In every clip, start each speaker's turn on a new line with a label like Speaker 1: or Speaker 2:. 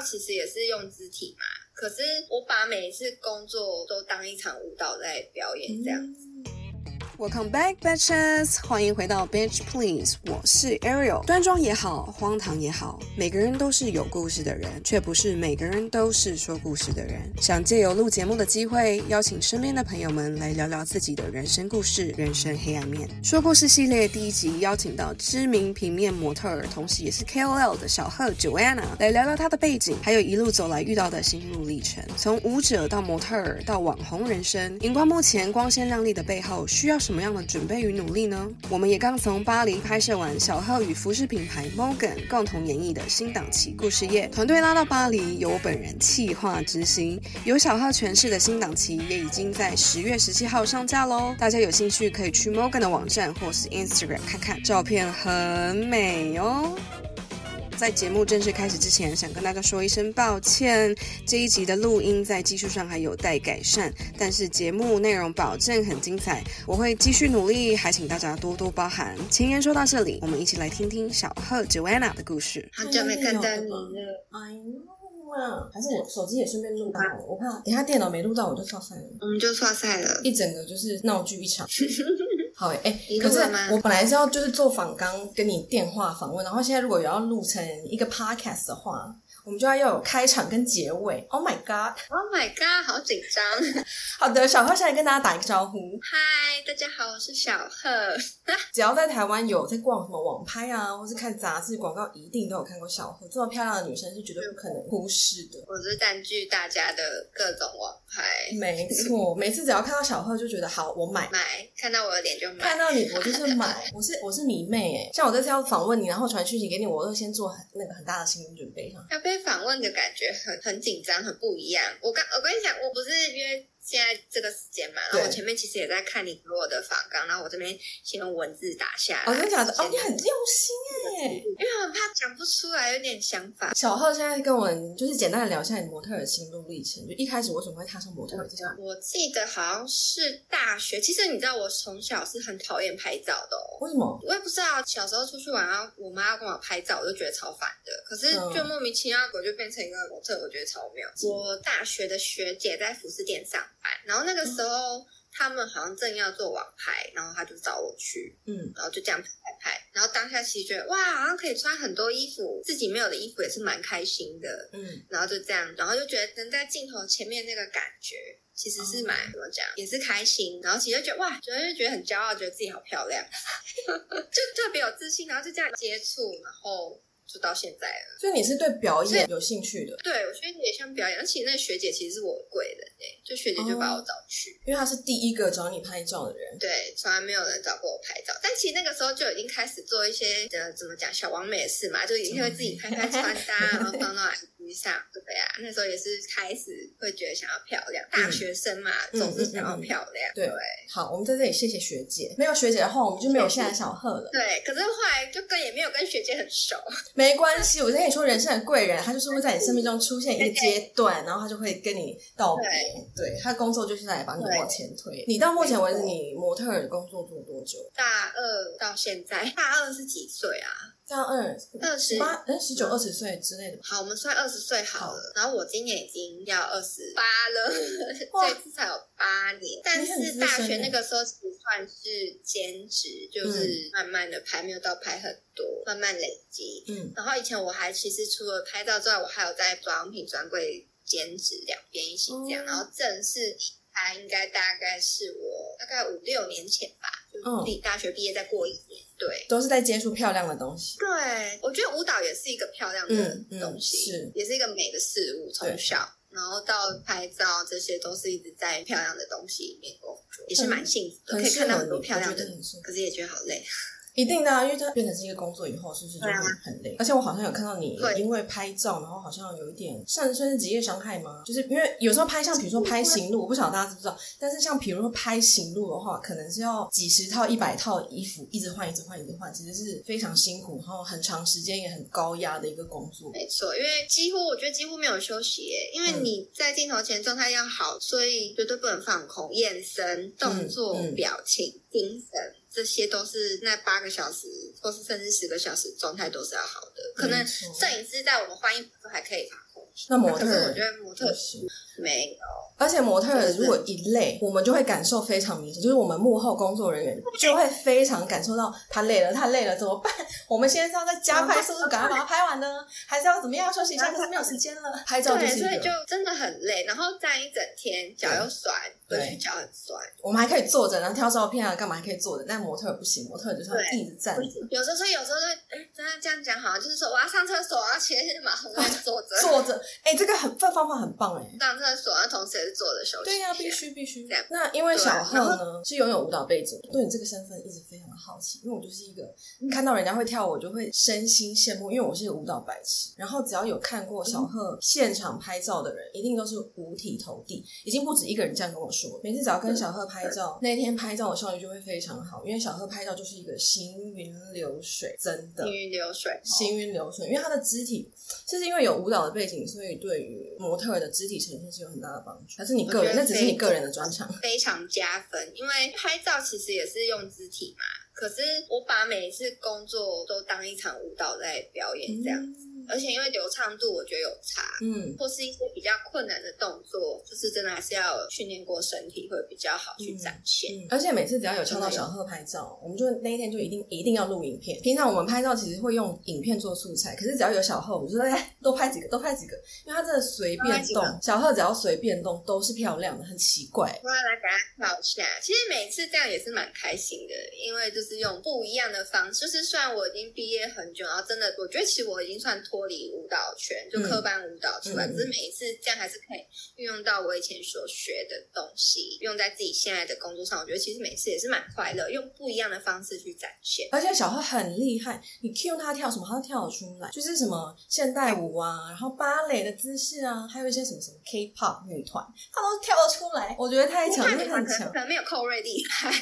Speaker 1: 其实也是用肢体嘛，可是我把每一次工作都当一场舞蹈在表演这样子。
Speaker 2: Welcome back, bitches！欢迎回到 Bitch Please，我是 Ariel。端庄也好，荒唐也好，每个人都是有故事的人，却不是每个人都是说故事的人。想借由录节目的机会，邀请身边的朋友们来聊聊自己的人生故事、人生黑暗面。说故事系列第一集邀请到知名平面模特儿，同时也是 KOL 的小贺 Joanna 来聊聊她的背景，还有一路走来遇到的心路历程。从舞者到模特儿到网红人生，荧光幕前光鲜亮丽的背后，需要什么样的准备与努力呢？我们也刚从巴黎拍摄完小贺与服饰品牌 Morgan 共同演绎的新档期故事夜，团队拉到巴黎，由我本人企划执行，由小贺诠释的新档期也已经在十月十七号上架喽。大家有兴趣可以去 Morgan 的网站或是 Instagram 看看，照片很美哦。在节目正式开始之前，想跟大家说一声抱歉，这一集的录音在技术上还有待改善，但是节目内容保证很精彩，我会继续努力，还请大家多多包涵。前言说到这里，我们一起来听听小贺 Joanna 的故事。
Speaker 1: 好久没看到你了，
Speaker 3: 哎呀，还是我手机也顺便录到，我怕等下电脑没录到我就剉赛了，
Speaker 1: 我们就剉赛了，
Speaker 3: 一整个就是闹剧一场。好
Speaker 1: 诶，
Speaker 3: 可是我本来是要就是做访纲跟你电话访问，然后现在如果有要录成一个 podcast 的话。我们就要要有开场跟结尾。Oh my god！Oh
Speaker 1: my god！好紧张。
Speaker 3: 好的，小贺先来跟大家打一个招呼。
Speaker 1: 嗨，大家好，我是小贺。
Speaker 3: 只要在台湾有在逛什么网拍啊，或是看杂志广告，一定都有看过小贺。这么漂亮的女生是绝对不可能忽视的。
Speaker 1: 我是占据大家的各种网拍。
Speaker 3: 没错，每次只要看到小贺，就觉得好，我买
Speaker 1: 买。看到我的脸就买。
Speaker 3: 看到你，我就是买。我是我是迷妹诶。像我这次要访问你，然后传讯息给你，我都先做很那个很大的心理准备上。
Speaker 1: 要被。访问的感觉很很紧张，很不一样。我刚我跟你讲，我不是约。现在这个时间嘛，然后我前面其实也在看你给我的访纲，然后我这边先用文字打下来。
Speaker 3: 哦，真的假的？哦，你很用心哎，
Speaker 1: 因为我很怕讲不出来，有点想法。
Speaker 3: 小浩现在跟我们就是简单的聊一下你模特的心路历程，就一开始为什么会踏上模特儿这条路？
Speaker 1: 我记得好像是大学。其实你知道，我从小是很讨厌拍照的哦。
Speaker 3: 为什么？
Speaker 1: 我也不知道。小时候出去玩啊，我妈要跟我拍照，我就觉得超烦的。可是就莫名其妙，我就变成一个模特，我觉得超妙。嗯、我大学的学姐在服饰店上班，然后那个。时候他们好像正要做网拍，然后他就找我去，嗯，然后就这样拍拍拍，然后当下其实觉得哇，好像可以穿很多衣服，自己没有的衣服也是蛮开心的，嗯，然后就这样，然后就觉得能在镜头前面那个感觉其实是蛮、嗯、怎么讲，也是开心，然后其实就觉得哇，觉得就觉得很骄傲，觉得自己好漂亮，就特别有自信，然后就这样接触，然后。就到现在了，
Speaker 3: 所以你是对表演有兴趣的？
Speaker 1: 对，我学姐也像表演，而且那个学姐其实是我的贵人哎，就学姐就把我找去，
Speaker 3: 因为她是第一个找你拍照的人。
Speaker 1: 对，从来没有人找过我拍照，但其实那个时候就已经开始做一些呃，怎么讲小王美的事嘛，就一定会自己拍拍穿搭，然后放到来。上对呀、啊，那时候也是开始会觉得想要漂亮，大学生嘛，嗯、总是想要漂亮。对，对，
Speaker 3: 好，我们在这里谢谢学姐，没有学姐的话，我们就没有现在小贺了。
Speaker 1: 对，可是后来就跟也没有跟学姐很熟，
Speaker 3: 没关系。我跟你说，人生的贵人，他就是会在你生命中出现一个阶段，然后他就会跟你道别。对，对，他的工作就是来把你往前推。你到目前为止，你模特儿的工作做多久？
Speaker 1: 大二到现在，大二是几岁啊？
Speaker 3: 这样二
Speaker 1: 二十
Speaker 3: 八，哎，十九二十岁之类的。
Speaker 1: 好，我们算二十岁好了。然后我今年已经要二十八了，所以至少有八年。但是大学那个时候其实算是兼职，就是慢慢的拍，没有到拍很多，慢慢累积。嗯。然后以前我还其实除了拍照之外，我还有在保养品专柜兼职，两边一起这样。然后正式拍应该大概是我大概五六年前吧，就离大学毕业再过一年。对，
Speaker 3: 都是在接触漂亮的东西。
Speaker 1: 对，我觉得舞蹈也是一个漂亮的东西，嗯嗯、是，也是一个美的事物。从小，然后到拍照，这些都是一直在漂亮的东西里面工作，也是蛮幸福的，可以看到很多漂亮的，可是也觉得好累。
Speaker 3: 一定的啊，因为它变成是一个工作以后，是不是就会很累？啊、而且我好像有看到你因为拍照，然后好像有一点算算是职业伤害吗？就是因为有时候拍像比如说拍行路，我不晓得大家知不知道，但是像比如说拍行路的话，可能是要几十套、一百套衣服一直换、一直换、一直换，其实是非常辛苦，然后很长时间也很高压的一个工作。
Speaker 1: 没错，因为几乎我觉得几乎没有休息耶，因为你在镜头前状态要好，所以绝对不能放空，眼神、动作、嗯嗯、表情、精神。这些都是那八个小时，或是甚至十个小时状态都是要好的。可能摄影师在我们换衣服还可以把控，
Speaker 3: 那模特，
Speaker 1: 我觉得模特是没有。
Speaker 3: 而且模特如果一累，我们就会感受非常明显，就是我们幕后工作人员就会非常感受到他累了，他累了怎么办？我们现在是要再加快速度，赶快把它拍完呢，还是要怎么样休息一下？可是没有时间了，拍照就是。
Speaker 1: 对，所以就真的很累，然后站一整天，脚又酸，对，脚很酸。
Speaker 3: 我们还可以坐着，然后挑照片啊，干嘛还可以坐着？但模特不行，模特就是要一直站着。
Speaker 1: 有时候说，有时候就哎，真的这样讲好像就是说，我要上厕所，我要切马桶，我要坐着，
Speaker 3: 坐着。哎，这个很这方法很棒哎，
Speaker 1: 上厕所，然后同时也是坐着休息。
Speaker 3: 对呀。那必须必须。那因为小贺呢是拥有舞蹈背景，对你这个身份一直非常的好奇。因为我就是一个看到人家会跳舞，我就会身心羡慕。因为我是一个舞蹈白痴。然后只要有看过小贺现场拍照的人，一定都是五体投地。已经不止一个人这样跟我说。每次只要跟小贺拍照，那天拍照我效率就会非常好。因为小贺拍照就是一个行云流水，真的
Speaker 1: 行云流水，
Speaker 3: 行云流水。因为他的肢体，就是因为有舞蹈的背景，所以对于模特儿的肢体呈现是有很大的帮助。还是你个人，那只是你个人的专长，
Speaker 1: 非常加分。因为拍照其实也是用肢体嘛，可是我把每一次工作都当一场舞蹈在表演，这样子。嗯而且因为流畅度我觉得有差，嗯，或是一些比较困难的动作，就是真的还是要训练过身体会比较好去展现。
Speaker 3: 嗯嗯、而且每次只要有敲到小贺拍照，我们就那一天就一定一定要录影片。平常我们拍照其实会用影片做素材，可是只要有小贺，我就说哎，多拍几个，多拍几个，因为他真的随便动，小贺只要随便动都是漂亮的，很奇怪。
Speaker 1: 我要来给他跳一下。其实每次这样也是蛮开心的，因为就是用不一样的方式。就是虽然我已经毕业很久，然后真的我觉得其实我已经算脱。脱离舞蹈圈，就科班舞蹈出来，嗯、只是每一次这样还是可以运用到我以前所学的东西，用在自己现在的工作上。我觉得其实每次也是蛮快乐，用不一样的方式去展现。
Speaker 3: 而且小贺很厉害，你 cue 他跳什么，他都跳得出来，就是什么现代舞啊，然后芭蕾的姿势啊，还有一些什么什么 K-pop 女团，他都跳得出来。我觉得太强，真的很强，
Speaker 1: 可能没有寇瑞厉害。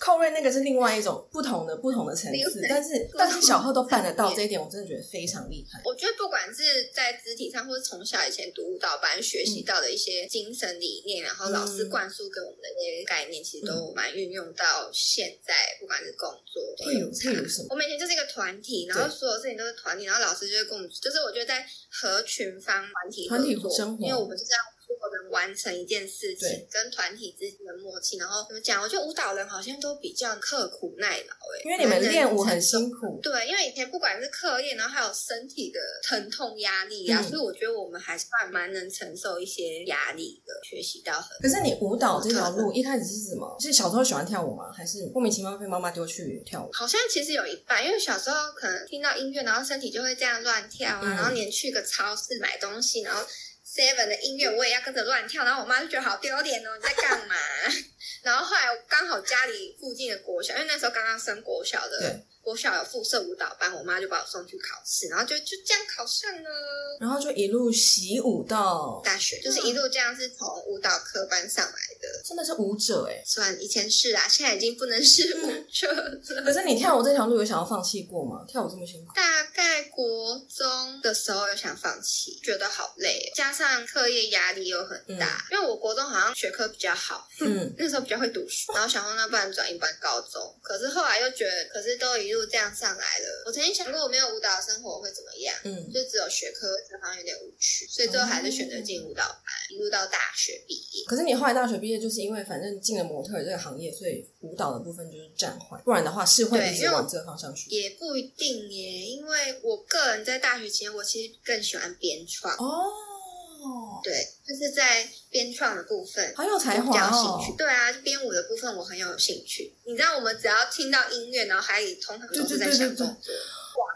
Speaker 3: 寇瑞那个是另外一种不同的不同的层次，但是但是小贺都办得到 这一点，我真的觉得非常厉害。
Speaker 1: 我觉得不管是在肢体上，或是从小以前读舞蹈班学习到的一些精神理念，嗯、然后老师灌输给我们的那些概念，其实都蛮运用到现在，不管是工作都有差。我们以前就是一个团体，然后所有事情都是团体，然后老师就会跟我们，就是我觉得在合群方团体合作，因为我们是这样。能完成一件事情，跟团体之间的默契，然后怎么讲？我觉得舞蹈人好像都比较刻苦耐劳，哎，
Speaker 3: 因为你们练舞很辛苦。
Speaker 1: 对，因为以前不管是课业，然后还有身体的疼痛压力啊，嗯、所以我觉得我们还算蛮能承受一些压力的，学习到很。
Speaker 3: 可是你舞蹈这条路一开始是什么？是小时候喜欢跳舞吗？还是莫名其妙被妈妈丢去跳舞？
Speaker 1: 好像其实有一半，因为小时候可能听到音乐，然后身体就会这样乱跳啊，嗯、然后连去个超市买东西，然后。Seven 的音乐我也要跟着乱跳，然后我妈就觉得好丢脸哦，你在干嘛？然后后来刚好家里附近的国小，因为那时候刚刚升国小的。国小有附设舞蹈班，我妈就把我送去考试，然后就就这样考上了，
Speaker 3: 然后就一路习舞到
Speaker 1: 大学，就是一路这样是从舞蹈科班上来的，
Speaker 3: 真的是舞者哎，
Speaker 1: 算以前是啊，现在已经不能是舞者了。
Speaker 3: 可是你跳舞这条路有想要放弃过吗？跳舞这么辛苦？
Speaker 1: 大概国中的时候又想放弃，觉得好累，加上课业压力又很大，嗯、因为我国中好像学科比较好，嗯，那时候比较会读书，然后想说那不然转一般高中，可是后来又觉得，可是都一路。这样上来了。我曾经想过，我没有舞蹈生活会怎么样？嗯，就只有学科，这好像有点无趣，所以最后还是选择进舞蹈班，一路到大学毕业。
Speaker 3: 可是你后来大学毕业，就是因为反正进了模特这个行业，所以舞蹈的部分就是暂缓。不然的话，是会一直往这个方向去。
Speaker 1: 也不一定耶，因为我个人在大学期间，我其实更喜欢编创哦。哦，对，就是在编创的部分
Speaker 3: 很有才华哦。
Speaker 1: 对啊，编舞的部分我很有兴趣。你知道，我们只要听到音乐，然后海里通常都是在想动作。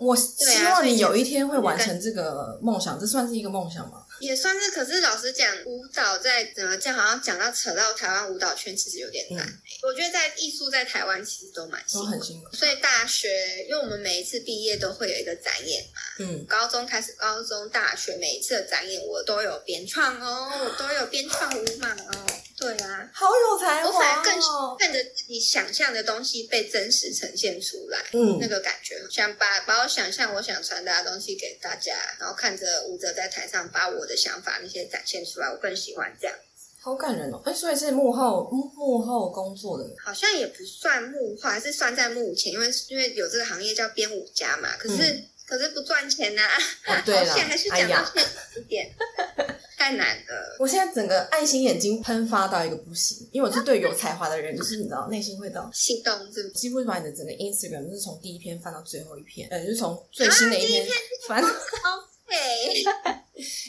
Speaker 3: 我希望你有一天会完成这个梦想，这算是一个梦想吗？
Speaker 1: 也算是。可是老实讲，舞蹈在怎么讲，好像讲到扯到台湾舞蹈圈，其实有点难。嗯、我觉得在艺术在台湾其实都蛮辛苦，很辛苦。所以大学，因为我们每一次毕业都会有一个展演嘛。嗯。高中开始，高中、大学每一次的展演，我都有编创哦，我都有编创舞码哦。对啊，
Speaker 3: 好有才华哦！
Speaker 1: 我反而更看着自己想象的东西被真实呈现出来，嗯，那个感觉，想把把我想象、我想传达的东西给大家，然后看着舞者在台上把我的想法那些展现出来，我更喜欢这样。
Speaker 3: 好感人哦！哎，所以是幕后幕幕后工作的，
Speaker 1: 好像也不算幕后，还是算在幕前，因为因为有这个行业叫编舞家嘛。可是。嗯可是不赚钱呐、啊。
Speaker 3: 哦，
Speaker 1: 还是讲到现实一点，哎、太难了。
Speaker 3: 我现在整个爱心眼睛喷发到一个不行，因为我是对有才华的人，就是你知道，内心会到
Speaker 1: 心动，是不是？
Speaker 3: 几乎是把你的整个 Instagram 就是从第一篇翻到最后一篇，呃，就是从最新的一篇翻。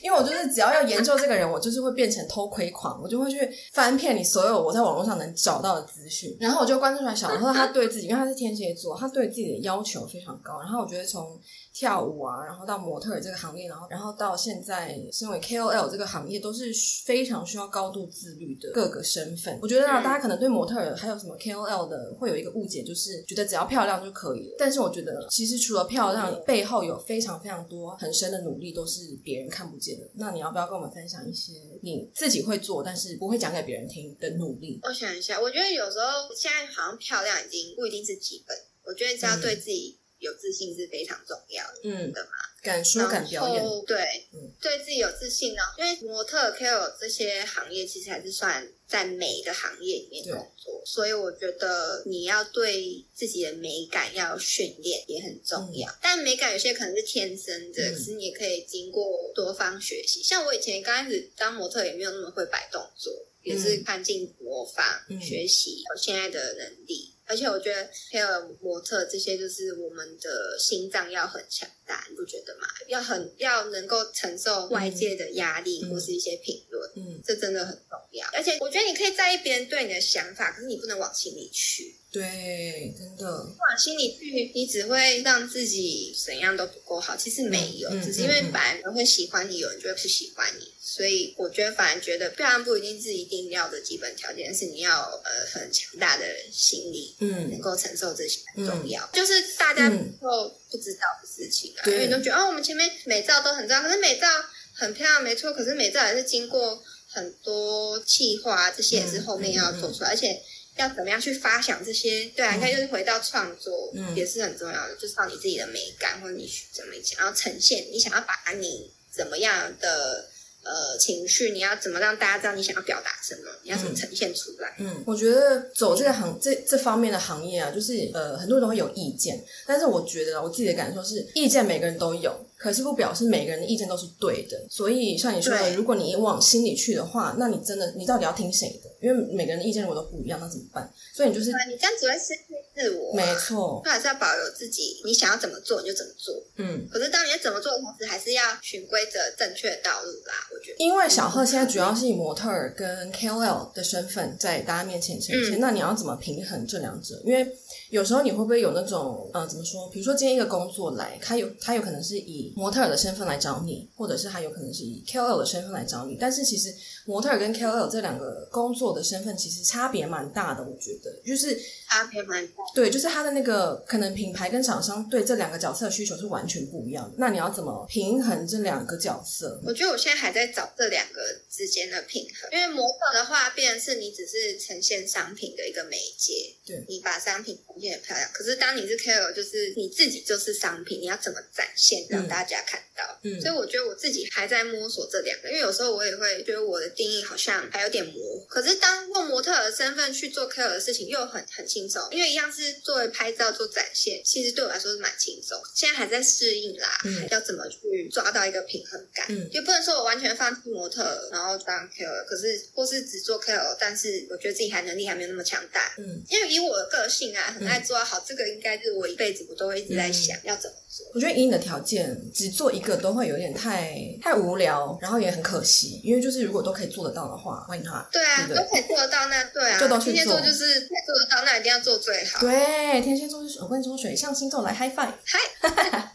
Speaker 3: 因为我就是只要要研究这个人，我就是会变成偷窥狂，我就会去翻遍你所有我在网络上能找到的资讯，然后我就关注出来小时候他对自己，因为他是天蝎座，他对自己的要求非常高，然后我觉得从。跳舞啊，然后到模特儿这个行业，然后然后到现在身为 KOL 这个行业，都是非常需要高度自律的各个身份。我觉得啊，大家可能对模特儿还有什么 KOL 的会有一个误解，就是觉得只要漂亮就可以了。但是我觉得，其实除了漂亮，背后有非常非常多很深的努力，都是别人看不见的。那你要不要跟我们分享一些你自己会做，但是不会讲给别人听的努力？
Speaker 1: 我想一下，我觉得有时候现在好像漂亮已经不一定是基本，我觉得只要对自己。有自信是非常重要的，嗯的嘛，
Speaker 3: 敢说敢表演，
Speaker 1: 对，嗯，对自己有自信呢。因为模特、KOL 这些行业其实还是算在美的行业里面工作，所以我觉得你要对自己的美感要训练也很重要。嗯、但美感有些可能是天生的，嗯、其实你也可以经过多方学习。像我以前刚开始当模特，也没有那么会摆动作，嗯、也是看镜模仿、嗯、学习我现在的能力。而且我觉得还有模特这些，就是我们的心脏要很强大，你不觉得吗？要很要能够承受外界的压力或是一些评论，嗯，这真的很重要。而且我觉得你可以在意别人对你的想法，可是你不能往心里去。
Speaker 3: 对，真的
Speaker 1: 往心里去，你只会让自己怎样都不够好。其实没有，嗯、只是因为反而人会喜欢你，有人就会不喜欢你。所以我觉得，反而觉得漂亮不一定是一定要的基本条件，是你要呃很强大的心理，嗯，能够承受这些很重要。嗯、就是大家都不知道的事情啊，嗯、因为你都觉得哦，我们前面美照都很重要，可是美照很漂亮没错，可是美照也是经过很多计划，这些也是后面要做出来，而且要怎么样去发想这些，对啊，你看就是回到创作，嗯，也是很重要的，就是靠你自己的美感或者你怎么想要呈现，你想要把你怎么样的。呃，情绪你要怎么让大家知道你想要表达什么？你要怎么呈现出来？
Speaker 3: 嗯，嗯，我觉得走这个行这这方面的行业啊，就是呃，很多人都会有意见，但是我觉得我自己的感受是，意见每个人都有。可是不表示每个人的意见都是对的，所以像你说的，如果你往心里去的话，那你真的你到底要听谁的？因为每个人的意见如果都不一样，那怎么办？所以你就是
Speaker 1: 你这样只会失去自我，啊，没错，他还是要保留自己，你想要怎么做你就怎么做。嗯，可是当你要怎么做的同时，还是要循规则正确的道路啦。我觉得，
Speaker 3: 因为小贺现在主要是以模特儿跟 KOL 的身份在大家面前呈现，嗯、那你要怎么平衡这两者？因为有时候你会不会有那种呃，怎么说？比如说今天一个工作来，他有他有可能是以模特儿的身份来。来找你，或者是他有可能是以 KOL 的身份来找你，但是其实模特跟 KOL 这两个工作的身份其实差别蛮大的，我觉得就是
Speaker 1: 差别蛮大。
Speaker 3: 对，就是他的那个可能品牌跟厂商对这两个角色的需求是完全不一样的。那你要怎么平衡这两个角色？
Speaker 1: 我觉得我现在还在找这两个之间的平衡，因为模特的话，变成是你只是呈现商品的一个媒介，对，你把商品呈现得漂亮。可是当你是 KOL，就是你自己就是商品，你要怎么展现让大家看到？嗯，所以我觉得我自己还在摸索这两个，因为有时候我也会觉得我的定义好像还有点模糊。可是当用模特的身份去做 KOL 的事情，又很很轻松，因为一样是作为拍照做展现，其实对我来说是蛮轻松。现在还在适应啦，嗯，要怎么去抓到一个平衡感？嗯，就不能说我完全放弃模特，然后当 KOL，可是或是只做 KOL，但是我觉得自己还能力还没有那么强大。嗯，因为以我的个性啊，很爱做好，嗯，这个应该是我一辈子我都会一直在想要怎么做。
Speaker 3: 我觉得以你的条件，只做一个都会有点太太无聊，然后也很可惜，因为就是如果都可以做得到的话，欢迎他。
Speaker 1: 对啊，对对都可以做得到，那对啊，就都去做。天蝎座就是可以做得到，那一定要做最好。
Speaker 3: 对，天蝎座就是我跟你说，水象星座来 high five，
Speaker 1: 嗨，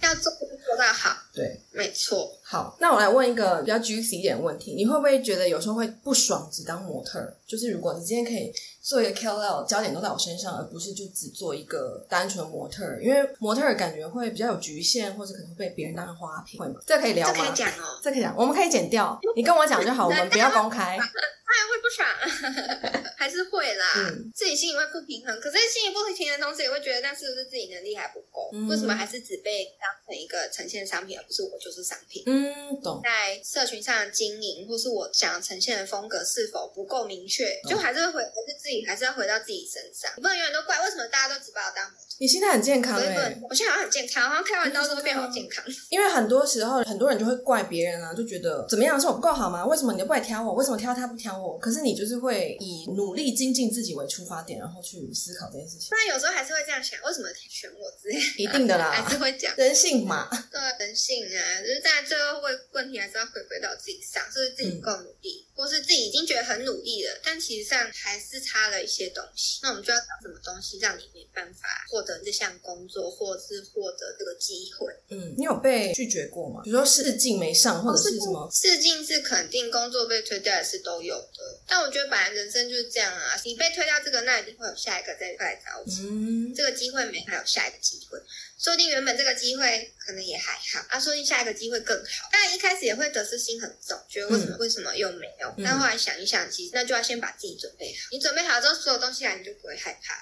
Speaker 1: 要做就做到好。
Speaker 3: 对，
Speaker 1: 没错。
Speaker 3: 好，那我来问一个比较 juicy 一点的问题，你会不会觉得有时候会不爽只当模特？就是如果你今天可以。做一个 KOL，焦点都在我身上，而不是就只做一个单纯模特，因为模特儿感觉会比较有局限，或者可能会被别人当成花瓶，会吗？这可以聊吗？
Speaker 1: 这可以讲哦，
Speaker 3: 这可以讲，我们可以剪掉，你跟我讲就好，我们不要公开。
Speaker 1: 他也会不爽，还是会啦，嗯、自己心里会不平衡。可是心里不平衡的同时，也会觉得那是不是自己能力还不够？嗯、为什么还是只被当成一个呈现商品，而不是我就就是商品。
Speaker 3: 嗯，懂。
Speaker 1: 在社群上的经营，或是我想呈现的风格是否不够明确，就还是会回，还是自己还是要回到自己身上。你不能永远都怪为什么大家都只把我当。
Speaker 3: 你心态很健康哎、欸，
Speaker 1: 我现在好像很健康，好像开完刀之后变好健康。
Speaker 3: 因为很多时候很多人就会怪别人啊，就觉得怎么样是我不够好吗？为什么你都不来挑我？为什么挑他不挑我？可是你就是会以努力精进自己为出发点，然后去思考这件事情。
Speaker 1: 那有时候还是会这样想，为什么选我之类？
Speaker 3: 一定的啦，
Speaker 1: 还是会讲
Speaker 3: 人性嘛。
Speaker 1: 对，人性啊，就是在最后会问题还是要回归到自己上，是不是自己不够努力？嗯或是自己已经觉得很努力了，但其实上还是差了一些东西。那我们就要找什么东西让你没办法获得这项工作，或是获得这个机会？嗯，
Speaker 3: 你有被拒绝过吗？比如说试镜没上，或者是什么？
Speaker 1: 试镜是肯定，工作被推掉也是都有的。但我觉得本来人生就是这样啊，你被推掉这个，那一定会有下一个再来找你。嗯，这个机会没，还有下一个机会。说不定原本这个机会可能也还好，啊，说不定下一个机会更好。但一开始也会得失心很重，觉得为什么、嗯、为什么又没有？但后来想一想，其实那就要先把自己准备好。你准备好之后，所有东西来你就不会害怕，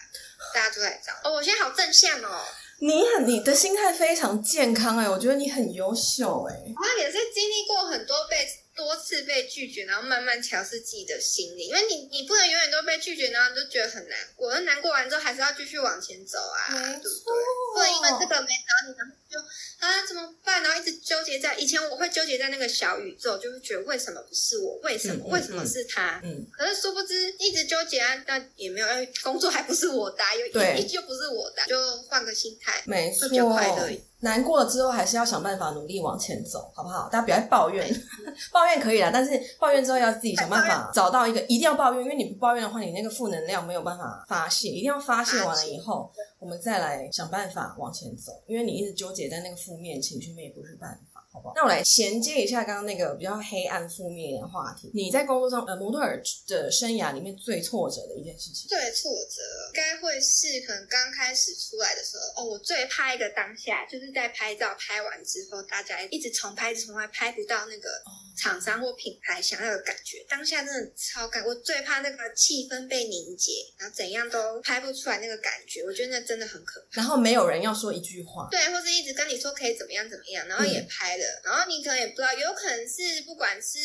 Speaker 1: 大家都在找。哦，我现在好正向哦。
Speaker 3: 你很你的心态非常健康哎，我觉得你很优秀哎。
Speaker 1: 我也是经历过很多辈子。多次被拒绝，然后慢慢调试自己的心理，因为你你不能永远都被拒绝，然后你就觉得很难过。那难过完之后，还是要继续往前走啊，对不对？不能因为这个没找你，然后就啊怎么办？然后一直纠结在以前我会纠结在那个小宇宙，就会觉得为什么不是我？为什么？嗯、为什么是他？嗯。可是殊不知一直纠结啊，那也没有，工作还不是我的，又对，依旧不是我的，就换个心态，
Speaker 3: 没错，就快乐。难过了之后，还是要想办法努力往前走，好不好？大家不要抱怨，抱怨可以啦，但是抱怨之后要自己想办法找到一个，一定要抱怨，因为你不抱怨的话，你那个负能量没有办法发泄，一定要发泄完了以后，我们再来想办法往前走，因为你一直纠结在那个负面情绪，面也不是办法。那我来衔接一下刚刚那个比较黑暗负面的话题。你在工作上，呃，模特儿的生涯里面最挫折的一件事情？
Speaker 1: 最挫折，该会是可能刚开始出来的时候。哦，我最怕一个当下，就是在拍照拍完之后，大家一直重拍，一直重拍，拍不到那个厂商或品牌想要的感觉。当下真的超感，我最怕那个气氛被凝结，然后怎样都拍不出来那个感觉。我觉得那真的很可怕。
Speaker 3: 然后没有人要说一句话，
Speaker 1: 对，或是一直跟你说可以怎么样怎么样，然后也拍了。嗯然后你可能也不知道，有可能是不管是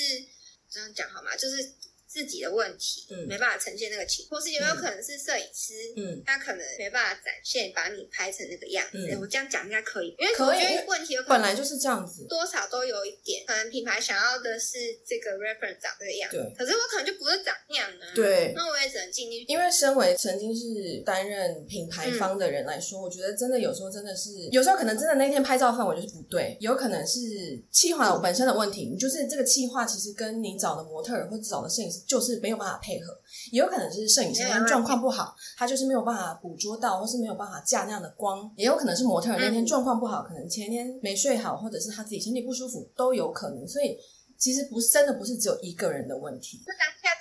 Speaker 1: 这样讲好吗？就是。自己的问题，嗯，没办法呈现那个情，或是有没有可能是摄影师，嗯，他可能没办法展现，把你拍成那个样子。我这样讲应该可以，因为我觉得问题有可能
Speaker 3: 本来就是这样子，
Speaker 1: 多少都有一点，可能品牌想要的是这个 reference 长这个样子，对，可是我可能就不是长那样啊，对，那我也只能尽力。
Speaker 3: 因为身为曾经是担任品牌方的人来说，我觉得真的有时候真的是，有时候可能真的那天拍照氛围就是不对，有可能是企划本身的问题，你就是这个企划其实跟你找的模特或者找的摄影师就是没有办法。配合也有可能是摄影师那天状况不好，他就是没有办法捕捉到，或是没有办法架那样的光。也有可能是模特儿那天状况不好，可能前天没睡好，或者是他自己身体不舒服，都有可能。所以其实不真的不是只有一个人的问题。
Speaker 1: 就当下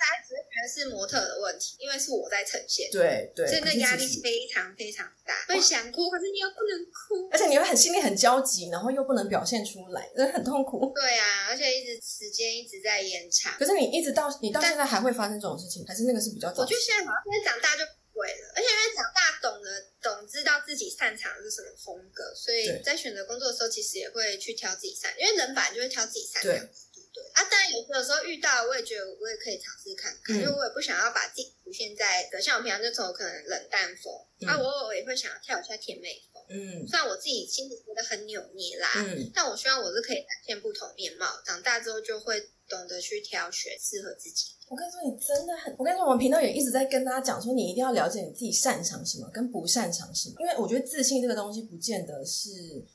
Speaker 1: 大家只是模特的问题，因为是我在呈现。
Speaker 3: 对对，
Speaker 1: 所以那压力非常非常大，会想哭，可是你又不能哭，
Speaker 3: 而且你会很心里很焦急，然后又不能表现出来，真的很痛苦。
Speaker 1: 对啊，而且一直时间一直在延长。
Speaker 3: 可是你一直到你到现在还会发生这种事情，还是那个是比较早？
Speaker 1: 我觉得现在好像现在长大就不会了，而且因为长大懂得懂知道自己擅长的是什么风格，所以在选择工作的时候，其实也会去挑自己擅，因为人本来就会挑自己擅长。对啊，当然有有时候遇到，我也觉得我也可以尝试看看，嗯、因为我也不想要把自己局限在的，像我平常就走可能冷淡风，嗯、啊，我偶尔也会想要跳一下甜美风，嗯，虽然我自己心里觉得很扭捏啦，嗯，但我希望我是可以展现不同面貌，长大之后就会懂得去挑选适合自己。
Speaker 3: 我跟你说，你真的很，我跟你说，我们频道也一直在跟大家讲说，你一定要了解你自己擅长什么跟不擅长什么，因为我觉得自信这个东西不见得是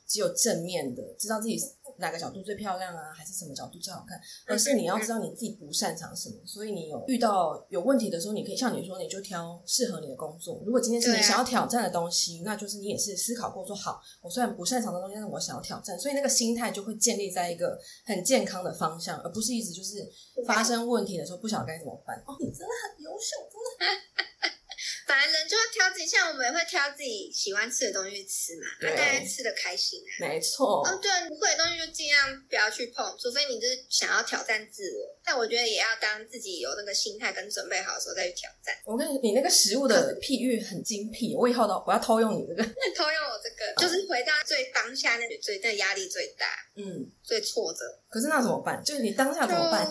Speaker 3: 只有正面的，知道自己。哪个角度最漂亮啊？还是什么角度最好看？而是你要知道你自己不擅长什么，所以你有遇到有问题的时候，你可以像你说，你就挑适合你的工作。如果今天是你想要挑战的东西，那就是你也是思考过说好，我虽然不擅长的东西，但是我想要挑战，所以那个心态就会建立在一个很健康的方向，而不是一直就是发生问题的时候不晓得该怎么办。哦，你真的很优秀，真的。
Speaker 1: 反正人就会挑自己，像我们也会挑自己喜欢吃的东西去吃嘛，让大家吃的开心啊。
Speaker 3: 没错。
Speaker 1: 哦，对，不会的东西就尽量不要去碰，除非你就是想要挑战自我。但我觉得也要当自己有那个心态跟准备好的时候再去挑战。
Speaker 3: 我跟你，你那个食物的譬喻很精辟，我以后都我要偷用你这个，
Speaker 1: 偷用我这个，就是回到最当下那个最那压力最大，嗯，最挫折。
Speaker 3: 可是那怎么办？就是你当下怎么办？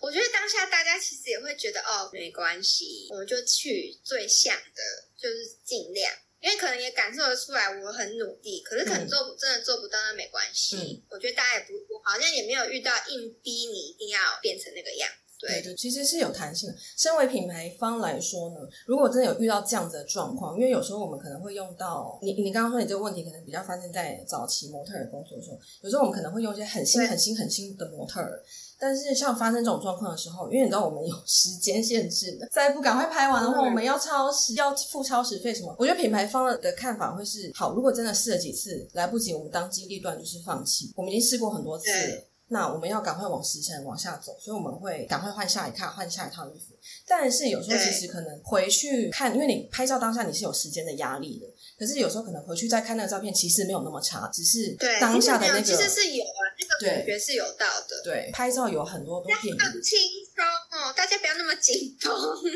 Speaker 1: 我觉得当下大家其实也会觉得哦，没关系，我们就去最像的，就是尽量，因为可能也感受得出来我很努力，可是可能做、嗯、真的做不到，那没关系。嗯、我觉得大家也不，我好像也没有遇到硬逼你一定要变成那个样子。对，
Speaker 3: 对，其实是有弹性的。身为品牌方来说呢，如果真的有遇到这样子的状况，因为有时候我们可能会用到你，你刚刚说你这个问题可能比较发生在早期模特儿工作的时候，有时候我们可能会用一些很新、很新、很新的模特儿。但是像发生这种状况的时候，因为你知道我们有时间限制的，再不赶快拍完的话，我们要超时，要付超时费什么？我觉得品牌方的看法会是：好，如果真的试了几次来不及，我们当机立断就是放弃。我们已经试过很多次了。那我们要赶快往时辰往下走，所以我们会赶快换下一套，换下一套衣服。但是有时候其实可能回去看，因为你拍照当下你是有时间的压力的。可是有时候可能回去再看那个照片，其实没有那么差，只是当下的那个
Speaker 1: 其实是有啊，那个感觉是有到的。
Speaker 3: 对，拍照有很多都很轻
Speaker 1: 松哦，大家不要那么紧绷。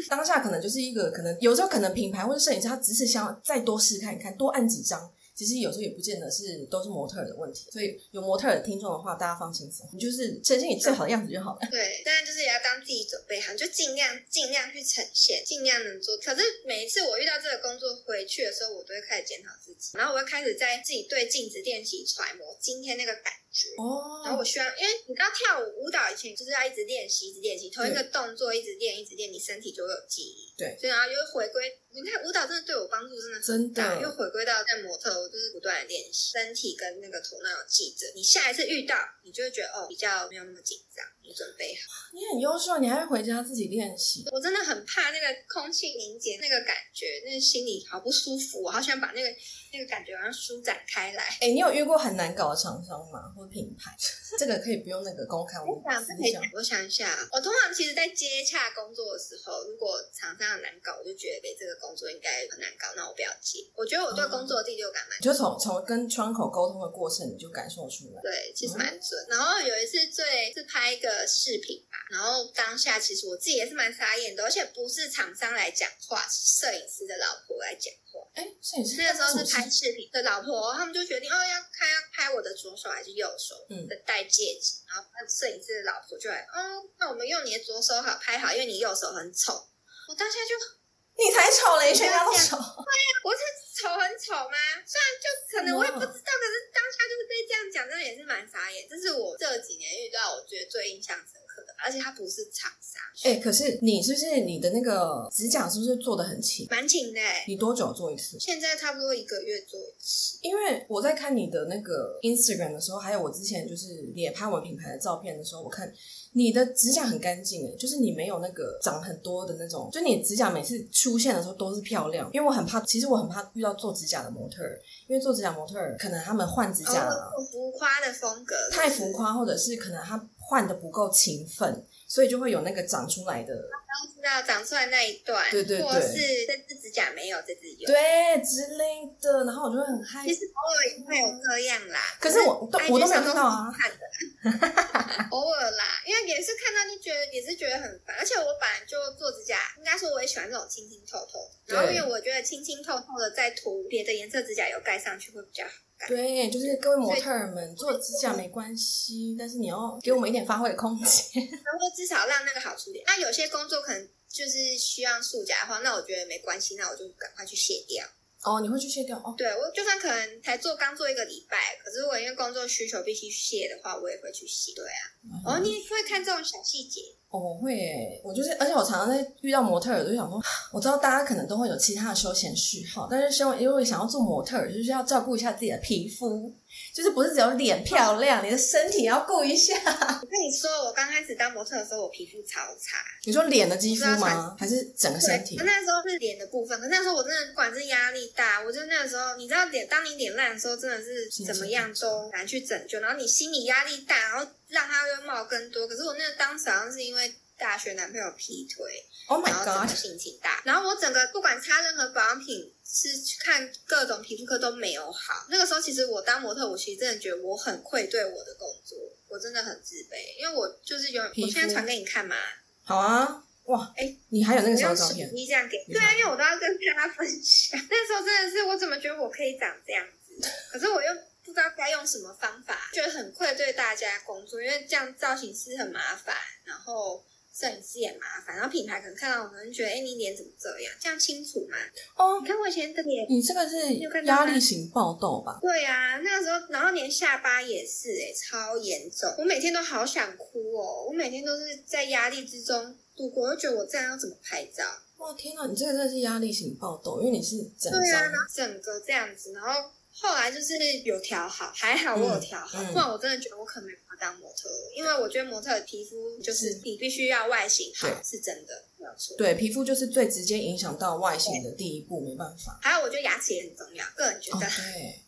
Speaker 3: 当下可能就是一个可能，有时候可能品牌或者摄影师他只是想要再多试看一看，多按几张。其实有时候也不见得是都是模特儿的问题，所以有模特儿的听众的话，大家放轻松，你就是呈现你最好的样子就好了。
Speaker 1: 对，当然就是也要当自己准备好，就尽量尽量去呈现，尽量能做。可是每一次我遇到这个工作回去的时候，我都会开始检讨自己，然后我会开始在自己对镜子练习揣摩今天那个感觉。哦。然后我希望，因为你知道跳舞舞蹈以前就是要一直练习，一直练习，同一个动作一直练，一直练，你身体就会有记忆。对。所以然后就回归。你看舞蹈真的对我帮助真的很大，又回归到在模特，我就是不断的练习，身体跟那个头脑有记着。你下一次遇到，你就会觉得哦，比较没有那么紧张，你准备好。
Speaker 3: 你很优秀，你还会回家自己练习。
Speaker 1: 我真的很怕那个空气凝结那个感觉，那个心里好不舒服，我好想把那个那个感觉好像舒展开来。
Speaker 3: 哎、欸，你有遇过很难搞的厂商吗？或品牌？这个可以不用那个公开。我想，
Speaker 1: 我想一下，我通常其实，在接洽工作的时候，如果厂商很难搞，我就觉得给这个工作应该很难搞，那我不要接。我觉得我对工作的第六感蛮，
Speaker 3: 就从从跟窗口沟通的过程，你就感受出来。
Speaker 1: 对，其实蛮准。嗯、然后有一次最是拍一个视频吧，然后当下其实我自己也是蛮傻眼的，而且不是厂商来讲话，是摄影师的老婆来讲话。哎，摄影师那个时候是拍视频的老婆，他们就决定哦要看要拍我的左手还是右手的戴戒指，嗯、然后摄影师的老婆就来，哦，那我们用你的左手好拍好，因为你右手很丑。我当下就。
Speaker 3: 你才丑嘞，全家都丑。
Speaker 1: 对呀，我是丑很丑吗？虽然就可能我也不知道，可是当下就是被这样讲，真的也是蛮傻眼。这是我这几年遇到我觉得最印象深刻的，而且它不是厂商。
Speaker 3: 哎、欸，可是你是不是你的那个指甲是不是做的很勤？
Speaker 1: 蛮勤的。
Speaker 3: 你多久做一次？
Speaker 1: 现在差不多一个月做一次。
Speaker 3: 因为我在看你的那个 Instagram 的时候，还有我之前就是也拍我品牌的照片的时候，我看。你的指甲很干净诶，就是你没有那个长很多的那种，就你指甲每次出现的时候都是漂亮。因为我很怕，其实我很怕遇到做指甲的模特儿，因为做指甲模特儿可能他们换指甲
Speaker 1: 浮夸的风格，
Speaker 3: 太浮夸，或者是可能他换的不够勤奋。所以就会有那个长出来的，
Speaker 1: 都知道长出来那一段，
Speaker 3: 对对对，
Speaker 1: 或是这只指甲没有，这只有，
Speaker 3: 对之类的，然后我就会很害怕。
Speaker 1: 其实偶尔也会有这样啦，
Speaker 3: 可是我都我都没有看到啊，
Speaker 1: 看的，偶尔啦，因为也是看到就觉得也是觉得很烦，而且我本来就做指甲，应该说我也喜欢这种清清透透的，然后因为我觉得清清透透的再涂别的颜色指甲油盖上去会比较好。
Speaker 3: 对，就是各位模特儿们做指甲没关系，但是你要给我们一点发挥的空间，
Speaker 1: 然后至少让那个好处点。那有些工作可能就是需要塑甲的话，那我觉得没关系，那我就赶快去卸掉。
Speaker 3: 哦，你会去卸掉哦？
Speaker 1: 对，我就算可能才做刚做一个礼拜，可是如果因为工作需求必须卸的话，我也会去卸。对啊，嗯、哦，你会看这种小细节。
Speaker 3: 哦，我会诶，我就是，而且我常常在遇到模特，我就想说，我知道大家可能都会有其他的休闲嗜好，但是因为因为想要做模特，就是要照顾一下自己的皮肤。就是不是只有脸漂亮，你的身体也要顾一下。
Speaker 1: 我跟你说，我刚开始当模特的时候，我皮肤超差。
Speaker 3: 你说脸的肌肤吗？还是整个身体？
Speaker 1: 那时候是脸的部分，可那时候我真的不管是压力大，我就那个时候，你知道脸，当你脸烂的时候，真的是怎么样都难去拯救。然后你心理压力大，然后让它又冒更多。可是我那个当时好像是因为。大学男朋友劈腿
Speaker 3: ，Oh my God，
Speaker 1: 然后整个心情大，然后我整个不管擦任何保养品，是看各种皮肤科都没有好。那个时候其实我当模特，我其实真的觉得我很愧对我的工作，我真的很自卑，因为我就是有，我现在传给你看嘛。
Speaker 3: 好啊，哇，哎，你还有那个时候照片？
Speaker 1: 你这样给，对啊，因为我都要跟大家分享。那时候真的是我怎么觉得我可以长这样子，可是我又。不知道该用什么方法，觉得很愧对大家工作，因为这样造型师很麻烦，然后摄影师也麻烦，然后品牌可能看到我们觉得，哎，你脸怎么这样？这样清楚吗？哦，你看我以前的脸，
Speaker 3: 你这个是压力型爆痘吧？
Speaker 1: 对啊，那个时候，然后连下巴也是，哎，超严重，我每天都好想哭哦，我每天都是在压力之中度过，我就觉得我这样要怎么拍照？
Speaker 3: 哇，天哪，你这个真的是压力型爆痘，因为你是整张，
Speaker 1: 对啊，整个这样子，然后。后来就是有调好，还好我有调好，嗯嗯、不然我真的觉得我可能没办法当模特，因为我觉得模特的皮肤就是你必须要外形好，是真的没有错。
Speaker 3: 对，皮肤就是最直接影响到外形的第一步，没办法。
Speaker 1: 还有，我觉得牙齿也很重要，个人觉得。
Speaker 3: 哦、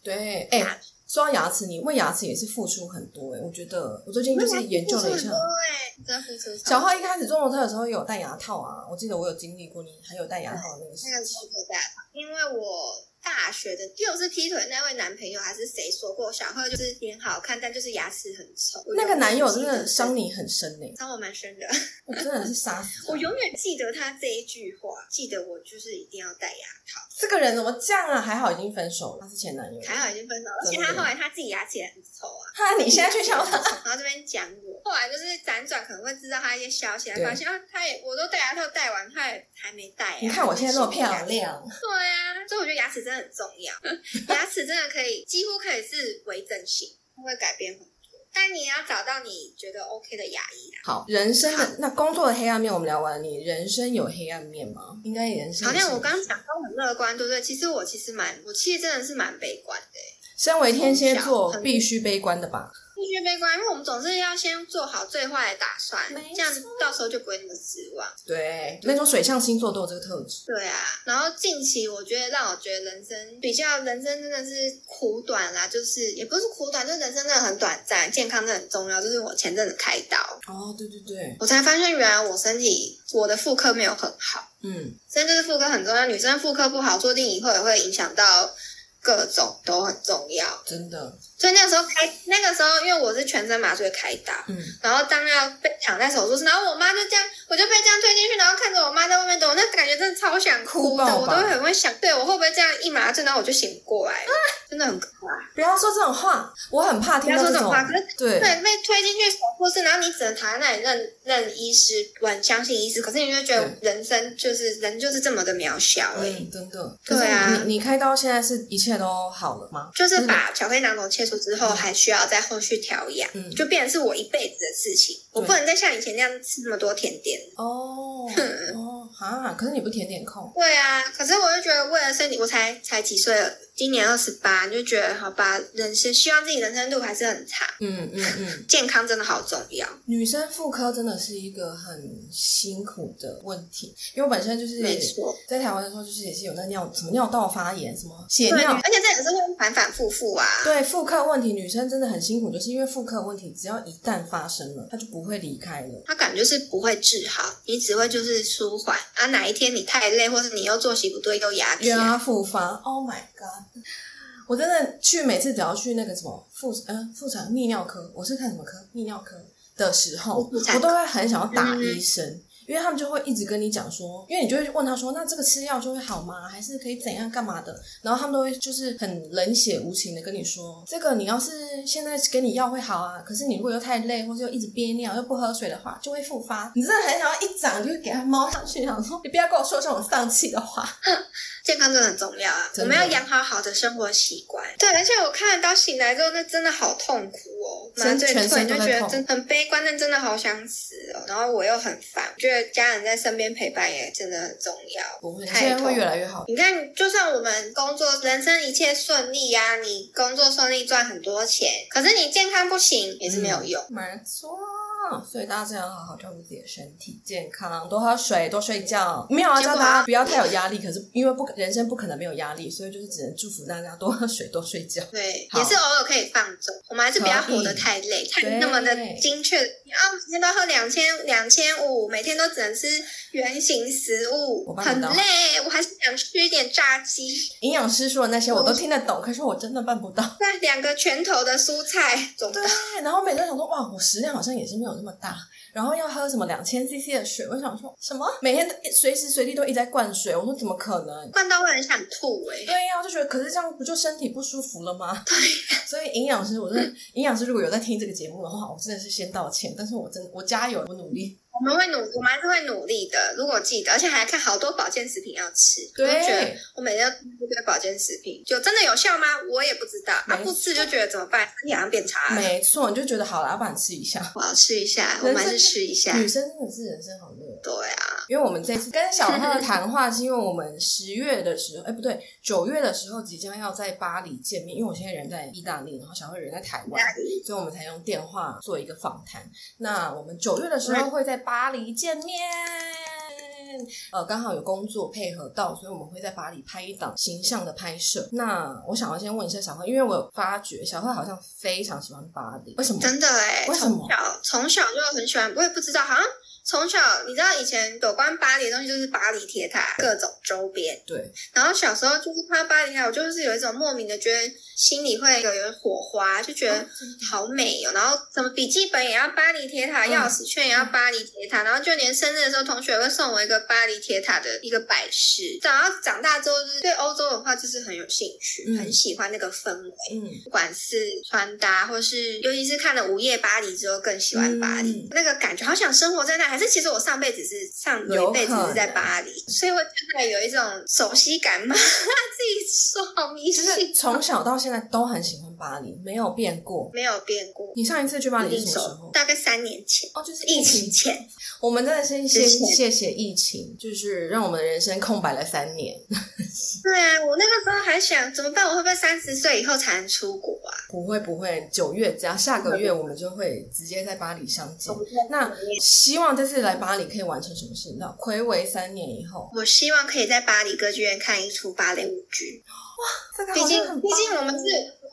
Speaker 3: 对 对，哎、欸，说到牙齿，你为牙齿也是付出很多哎、欸，我觉得我最近就是研究了一下，
Speaker 1: 对，真的付出。
Speaker 3: 小浩一开始做模特的时候有戴牙套啊，我记得我有经历过你还有戴牙套的那个时期。
Speaker 1: 那个时候戴牙套，因为我。大学的又是劈腿那位男朋友还是谁说过小贺就是脸好看，但就是牙齿很丑。
Speaker 3: 那个男友真的伤你很深呢、欸，
Speaker 1: 伤我蛮深的。
Speaker 3: 我真的是杀死
Speaker 1: 我永远记得他这一句话，记得我就是一定要戴牙套。
Speaker 3: 这个人怎么这样啊？还好已经分手了，他是前男友。
Speaker 1: 还好已经分手了，而且他后来他自己牙齿也很丑啊。
Speaker 3: 哈，你现在去笑他，
Speaker 1: 然后这边讲我，后来就是辗转可能会知道他一些消息，发现啊，他也我都戴牙套戴完，他也还没戴。
Speaker 3: 你看我现在那么漂亮。对
Speaker 1: 啊，所以我觉得牙齿真的很重要。牙齿真的可以，几乎可以是微整形，会改变很多。但你也要找到你觉得 OK 的牙医。
Speaker 3: 好，人生的那工作的黑暗面我们聊完了，你人生有黑暗面吗？应该人生。
Speaker 1: 好像我刚刚讲都很乐观，对不对？其实我其实蛮，我其实真的是蛮悲观的。
Speaker 3: 身为天蝎座，必须悲观的吧？
Speaker 1: 必须悲观，因为我们总是要先做好最坏的打算，错这样到时候就不会那么失望。
Speaker 3: 对，对那种水象星座都有这个特质。
Speaker 1: 对啊，然后近期我觉得让我觉得人生比较，人生真的是苦短啦，就是也不是苦短，就是人生真的很短暂，健康真的很重要。就是我前阵子开刀，
Speaker 3: 哦，对对对，
Speaker 1: 我才发现原来我身体我的妇科没有很好，嗯，真的就是妇科很重要，女生妇科不好，说不定以后也会影响到。各种都很重要，
Speaker 3: 真的。
Speaker 1: 所以那个时候开，那个时候因为我是全身麻醉开刀，嗯，然后当要被躺在手术室，然后我妈就这样，我就被这样推进去，然后看着我妈在外面等我，那感觉真的超想哭的，我都会很会想，对我会不会这样一麻醉，然后我就醒不过来，啊、真的很可怕。
Speaker 3: 不要说这种话，我很怕听到这种，
Speaker 1: 说这种话。可是
Speaker 3: 对
Speaker 1: 对，被推进去手术室，然后你只能躺在那里认认医师，很相信医师，可是你就觉得人生就是人就是这么的渺小，哎、
Speaker 3: 嗯，真的。
Speaker 1: 对啊，
Speaker 3: 你你开刀现在是一切都好了吗？
Speaker 1: 就是把巧克力囊肿切除之后，还需。要再后续调养，嗯，就变成是我一辈子的事情。我不能再像以前那样吃那么多甜点
Speaker 3: 哦。哦，啊，可是你不甜点控？
Speaker 1: 对啊，可是我就觉得为了身体，我才才几岁了。今年二十八，就觉得好吧，人生希望自己人生路还是很长。嗯嗯嗯，健康真的好重要。
Speaker 3: 女生妇科真的是一个很辛苦的问题，因为我本身就是没错，在台湾的时候就是也是有那尿什么尿道发炎，什么血尿，
Speaker 1: 而且这也是会反反复复啊。
Speaker 3: 对，妇科问题，女生真的很辛苦，就是因为妇科问题，只要一旦发生了，它就不会离开了。
Speaker 1: 它感觉是不会治好，你只会就是舒缓啊。哪一天你太累，或是你又作息不对，又压起来，
Speaker 3: 又要复发。Oh my god！我真的去每次只要去那个什么妇呃妇产泌尿科，我是看什么科泌尿科的时候，我都会很想要打医生，嗯、因为他们就会一直跟你讲说，因为你就会问他说，那这个吃药就会好吗？还是可以怎样干嘛的？然后他们都会就是很冷血无情的跟你说，这个你要是现在给你药会好啊，可是你如果又太累，或者又一直憋尿又不喝水的话，就会复发。你真的很想要一掌就给他猫上去，想说你不要跟我说这种丧气的话。
Speaker 1: 健康真的很重要啊！我们要养好好的生活习惯。对，而且我看得到醒来之后，那真的好痛苦哦，麻醉突然就觉得真很悲观，但真的好想死哦。然后我又很烦，觉得家人在身边陪伴也真的很重要。
Speaker 3: 不会，现在会越来越好。
Speaker 1: 你看，就算我们工作、人生一切顺利呀，你工作顺利赚很多钱，可是你健康不行也是没有用。
Speaker 3: 没错。啊，所以大家真的要好好照顾自己的身体健康，多喝水，多睡觉。没有啊，叫大家不要太有压力。可是因为不人生不可能没有压力，所以就是只能祝福大家多喝水，多睡觉。
Speaker 1: 对，也是偶尔可以放纵。我们还是不要活得太累，太那么的精确。啊，每天都喝两千两千五，每天都只能吃圆形食物，很累。我还是想吃一点炸鸡。
Speaker 3: 营养师说的那些我都听得懂，可是我真的办不到。
Speaker 1: 那两个拳头的蔬菜，总
Speaker 3: 对。然后每天想说，哇，我食量好像也是没有那么大。然后要喝什么两千 CC 的水，我想说什么？每天随时随地都一直在灌水，我说怎么可能？
Speaker 1: 灌到会很想吐哎、欸。
Speaker 3: 对呀、啊，我就觉得，可是这样不就身体不舒服了吗？对。所以营养师，我真的营养师如果有在听这个节目的话，我真的是先道歉。但是我真的，我加油，我努力。
Speaker 1: 我们会努，我们还是会努力的。如果记得，而且还看好多保健食品要吃。
Speaker 3: 对。
Speaker 1: 我觉得我每天要吃这个保健食品，就真的有效吗？我也不知道。啊，不吃就觉得怎么办？身体好像变差。
Speaker 3: 没错，你就觉得好了，要不然吃一下。
Speaker 1: 我要吃一下，我们还是吃一下。
Speaker 3: 女生真的是人生好累。
Speaker 1: 对啊，
Speaker 3: 因为我们这次跟小贺的谈话，是因为我们十月的时候，哎，不对，九月的时候即将要在巴黎见面。因为我现在人在意大利，然后小贺人在台湾，所以我们才用电话做一个访谈。那我们九月的时候会在巴黎见面。呃，刚好有工作配合到，所以我们会在巴黎拍一档形象的拍摄。那我想要先问一下小贺，因为我有发觉小贺好像非常喜欢巴黎，为什么？
Speaker 1: 真的哎，
Speaker 3: 为什么？
Speaker 1: 从小从小就很喜欢，我也不知道，好像。从小，你知道以前有关巴黎的东西就是巴黎铁塔各种周边。
Speaker 3: 对。然
Speaker 1: 后小时候就是看到巴黎铁塔，我就是有一种莫名的觉得心里会有有火花，就觉得好美哦。然后什么笔记本也要巴黎铁塔，钥匙圈也要巴黎铁塔，然后就连生日的时候，同学会送我一个巴黎铁塔的一个摆饰。然后长大之后，就是对欧洲文化就是很有兴趣，很喜欢那个氛围。嗯。不管是穿搭，或是尤其是看了《午夜巴黎》之后，更喜欢巴黎那个感觉，好想生活在那。还是其实我上辈子是上有一辈子是在巴黎，所以我现在有一种熟悉感嘛。自己说好迷信，
Speaker 3: 就是从小到现在都很喜欢巴黎，没有变过，
Speaker 1: 没有变过。
Speaker 3: 你上一次去巴黎是什么时候？
Speaker 1: 大概三年前
Speaker 3: 哦，就是
Speaker 1: 疫情前。
Speaker 3: 我们真的先先谢谢疫情，就是让我们的人生空白了三年。
Speaker 1: 对啊，我那个时候还想怎么办？我会不会三十岁以后才能出国啊？
Speaker 3: 不会不会，九月只要下个月我们就会直接在巴黎相见。那希望。这次来巴黎可以完成什么事？那暌违三年以后，
Speaker 1: 我希望可以在巴黎歌剧院看一出芭蕾舞剧。哇，这个毕竟毕竟我们是。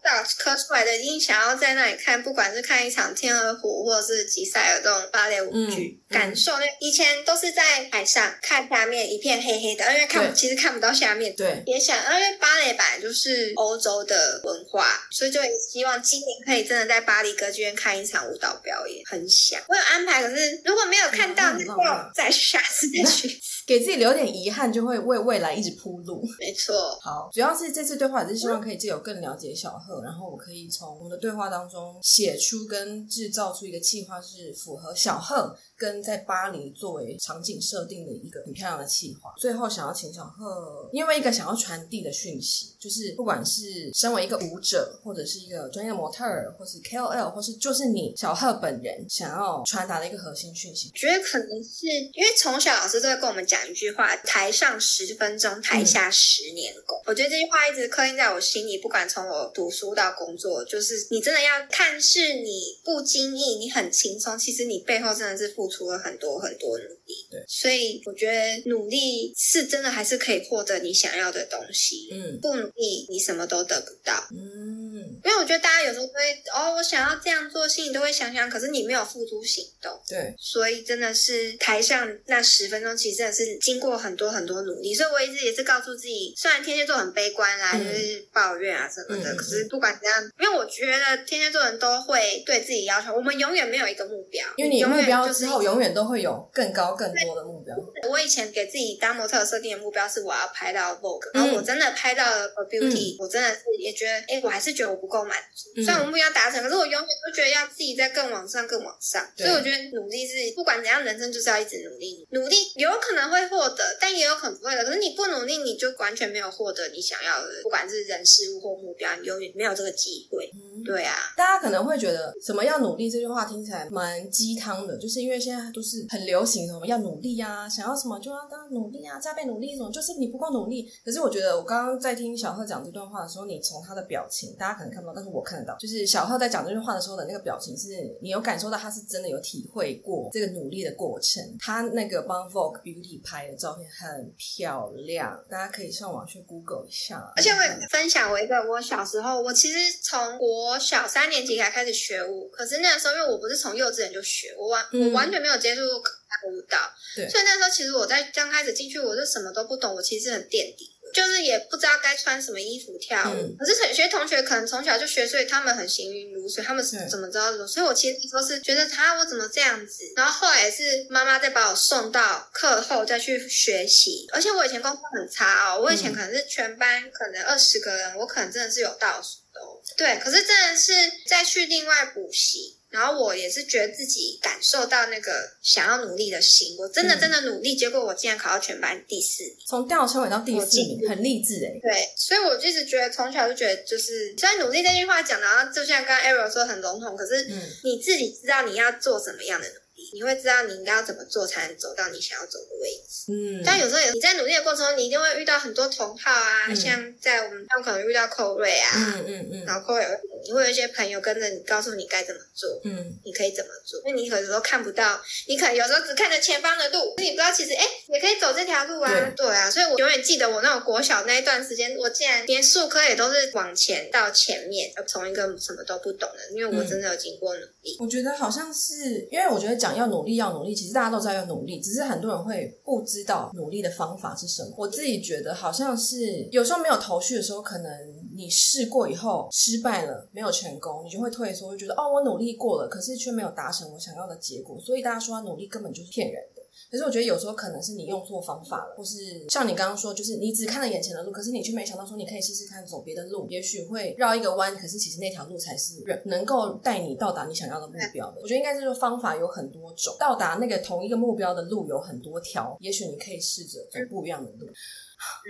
Speaker 1: 早磕出来的，已经想要在那里看，不管是看一场《天鹅湖》或者是吉赛尔这种芭蕾舞剧，嗯、感受那以前都是在海上看下面一片黑黑的，因为看其实看不到下面。
Speaker 3: 对，
Speaker 1: 也想，因为芭蕾本来就是欧洲的文化，所以就也希望今年可以真的在巴黎歌剧院看一场舞蹈表演。很想，我有安排，可是如果没有看到，那就再下次再去。
Speaker 3: 给自己留点遗憾，就会为未来一直铺路。
Speaker 1: 没错。
Speaker 3: 好，主要是这次对话也是希望可以借由更了解小贺，然后我可以从我们的对话当中写出跟制造出一个计划，是符合小贺跟在巴黎作为场景设定的一个很漂亮的企划。最后想要请小贺，因为一个想要传递的讯息，就是不管是身为一个舞者，或者是一个专业模特儿，或是 KOL，或是就是你小贺本人想要传达的一个核心讯息。
Speaker 1: 觉得可能是因为从小老师都会跟我们讲。一句话：台上十分钟，台下十年功。嗯、我觉得这句话一直刻印在我心里，不管从我读书到工作，就是你真的要看是你不经意，你很轻松，其实你背后真的是付出了很多很多努力。
Speaker 3: 对，
Speaker 1: 所以我觉得努力是真的，还是可以获得你想要的东西。嗯，不努力，你什么都得不到。嗯。因为我觉得大家有时候都会哦，我想要这样做，心里都会想想，可是你没有付出行动。
Speaker 3: 对，
Speaker 1: 所以真的是台上那十分钟，其实真的是经过很多很多努力。所以我一直也是告诉自己，虽然天蝎座很悲观啦，嗯、就是抱怨啊什么的，嗯、可是不管怎样，因为我觉得天蝎座人都会对自己要求，我们永远没有一个目标，
Speaker 3: 因为你目标之后永远都会有更高更多的目标。
Speaker 1: 我以前给自己当模特设定的目标是我要拍到 Vogue，、嗯、然后我真的拍到了 Beauty，、嗯、我真的是也觉得，哎，我还是觉得我不够满足。虽然我目标达成，可是我永远都觉得要自己在更往上，更往上。所以我觉得努力是不管怎样，人生就是要一直努力。努力有可能会获得，但也有可能不会的。可是你不努力，你就完全没有获得你想要的，不管是人事物或目标，你永远没有这个机会。嗯、对啊，
Speaker 3: 大家可能会觉得什么要努力这句话听起来蛮鸡汤的，就是因为现在都是很流行什么要努力啊，想要什么就要当努力啊，加倍努力什么，就是你不够努力。可是我觉得我刚刚在听小贺讲这段话的时候，你从他的表情，大家可能看不到，但是我看得到。就是小贺在讲这句话的时候的那个表情，是你有感受到他是真的有体会过这个努力的过程。他那个帮 Vogue Beauty 拍的照片很漂亮，大家可以上网去 Google 一下。
Speaker 1: 而且我也分享我一个，我小时候，我其实从国小三年级才开始学舞，可是那个时候因为我不是从幼稚园就学，我完、嗯、我完全没有接触过舞蹈，对，所以那时候其实我在刚开始进去，我是什么都不懂，我其实很垫底。就是也不知道该穿什么衣服跳舞，嗯、可是有些同学可能从小就学，所以他们很行云流水，他们是怎么知道的？所以我其实都是觉得他我怎么这样子，然后后来也是妈妈再把我送到课后再去学习，而且我以前功课很差哦，我以前可能是全班可能二十个人，我可能真的是有倒数的，对，可是真的是再去另外补习。然后我也是觉得自己感受到那个想要努力的心，我真的真的努力，嗯、结果我竟然考到全班第四。名，
Speaker 3: 从吊车尾到第四名，很励志哎。
Speaker 1: 对，所以我一直觉得从小就觉得，就是虽然努力这句话讲的，然后就像刚刚 Ariel 说很笼统，可是你自己知道你要做什么样的努力，你会知道你应该要怎么做才能走到你想要走的位置。嗯，但有时候你在努力的过程中，你一定会遇到很多同好啊，嗯、像在我们他们可能遇到 Cori 啊，嗯嗯嗯，然后 Cori 你会有一些朋友跟着你，告诉你该怎么做，嗯，你可以怎么做？因为你有时候看不到，你可能有时候只看着前方的路，你不知道其实哎，也可以走这条路啊。对，对啊，所以我永远记得我那种国小那一段时间，我竟然连数科也都是往前到前面，从一个什么都不懂的，因为我真的有经过努力。
Speaker 3: 嗯，我觉得好像是，因为我觉得讲要努力要努力，其实大家都知道要努力，只是很多人会不知道努力的方法是什么。我自己觉得好像是有时候没有头绪的时候，可能你试过以后失败了。没有成功，你就会退缩，会觉得哦，我努力过了，可是却没有达成我想要的结果。所以大家说他努力根本就是骗人的。可是我觉得有时候可能是你用错方法了，或是像你刚刚说，就是你只看了眼前的路，可是你却没想到说你可以试试看走别的路，也许会绕一个弯，可是其实那条路才是能够带你到达你想要的目标的。我觉得应该是说方法有很多种，到达那个同一个目标的路有很多条，也许你可以试着走不一样的路。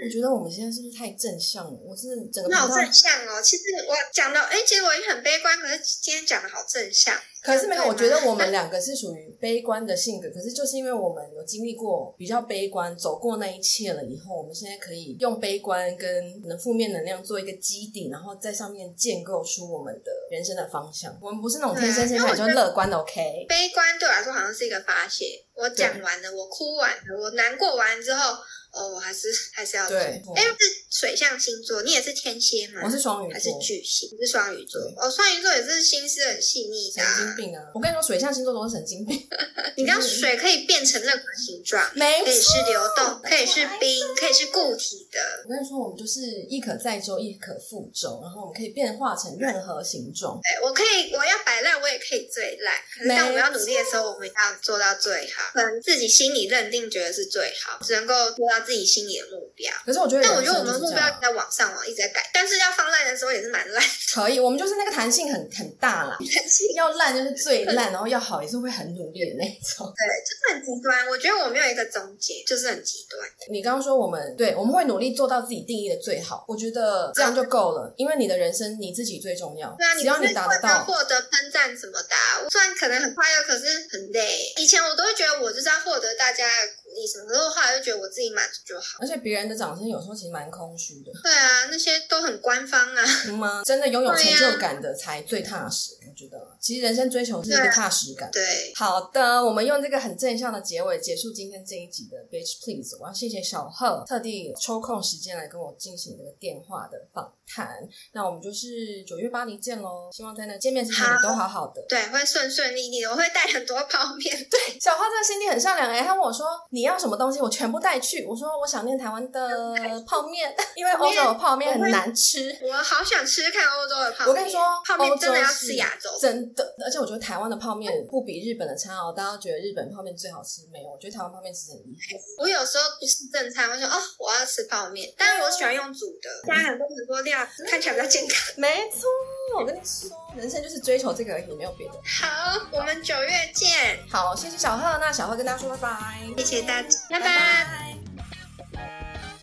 Speaker 3: 我觉得我们现在是不是太正向了？我是整个
Speaker 1: 好正向哦。其实我讲的，哎，结果也很悲观，可是今天讲的好正向。
Speaker 3: 可是没有，我觉得我们 两个是属于悲观的性格。可是就是因为我们有经历过比较悲观，走过那一切了以后，我们现在可以用悲观跟可能负面能量做一个基底，然后在上面建构出我们的人生的方向。我们不是那种天生生下来就乐观的，OK？
Speaker 1: 悲观对我来说好像是一个发泄。我讲完了，我哭完了，我难过完之后。哦，我还是还是要对。哎，是水象星座，你也是天蝎吗？
Speaker 3: 我是双鱼座，
Speaker 1: 还是巨蟹？你是双鱼座。哦，双鱼座也是心思很细腻的。
Speaker 3: 神经病啊！我跟你说，水象星座都是神经病。
Speaker 1: 你知道水可以变成任何形
Speaker 3: 状，没，
Speaker 1: 可以是流动，可以是冰，可以是固体的。
Speaker 3: 我跟你说，我们就是亦可载舟，亦可覆舟，然后我们可以变化成任何形状。
Speaker 1: 哎，我可以，我要摆烂，我也可以最烂。可是当我们要努力的时候，我们要做到最好，可能自己心里认定觉得是最好，只能够做到。自己心里的目标，
Speaker 3: 可是我觉得，
Speaker 1: 但我觉得我们的目标在往上往，一直在改，但是要放烂的时候也是蛮烂。
Speaker 3: 可以，我们就是那个弹性很很大啦，弹性要烂就是最烂，然后要好也是会很努力的那种。
Speaker 1: 对，就是很极端。我觉得我没有一个终结，就是很极端。
Speaker 3: 你刚刚说我们对，我们会努力做到自己定义的最好，我觉得这样就够了，因为你的人生你自己最重要。对啊，只要你达得到，
Speaker 1: 获得称赞什么的，虽然可能很快乐，可是很累。以前我都会觉得我就是要获得大家。你什么时候后来就觉得我自己满足就好，
Speaker 3: 而且别人的掌声有时候其实蛮空虚的。
Speaker 1: 对啊，那些都很官方啊。
Speaker 3: 吗？真的拥有成就感的才最踏实。觉得，其实人生追求是一个踏实感。
Speaker 1: 对，
Speaker 3: 好的，我们用这个很正向的结尾结束今天这一集的 Bitch Please。我要谢谢小贺特地抽空时间来跟我进行这个电话的访谈。那我们就是九月巴黎见喽！希望在那见面之前你都好好的。
Speaker 1: 对，会顺顺利利的。我会带很多泡面。
Speaker 3: 对，小贺这个心地很善良哎，他问我说你。要什么东西，我全部带去。我说我想念台湾的 泡面，因为欧洲的泡面很难吃。
Speaker 1: 我好想吃看欧洲的泡面。
Speaker 3: 我跟你说，
Speaker 1: 泡面真的要吃亚洲，
Speaker 3: 真的。而且我觉得台湾的泡面不比日本的差哦。大家觉得日本泡面最好吃没有？我觉得台湾泡面其实很厉害。
Speaker 1: 我有时候不是正餐，我说哦，我要吃泡面，但是我喜欢用煮的，加很多很多料，看起来比较健康。
Speaker 3: 没错，我跟你说，人生就是追求这个而已，没有别的。
Speaker 1: 好，我们九月见。
Speaker 3: 好，谢谢小贺。那小贺跟大家说拜拜，
Speaker 1: 谢谢大家，拜拜。拜拜。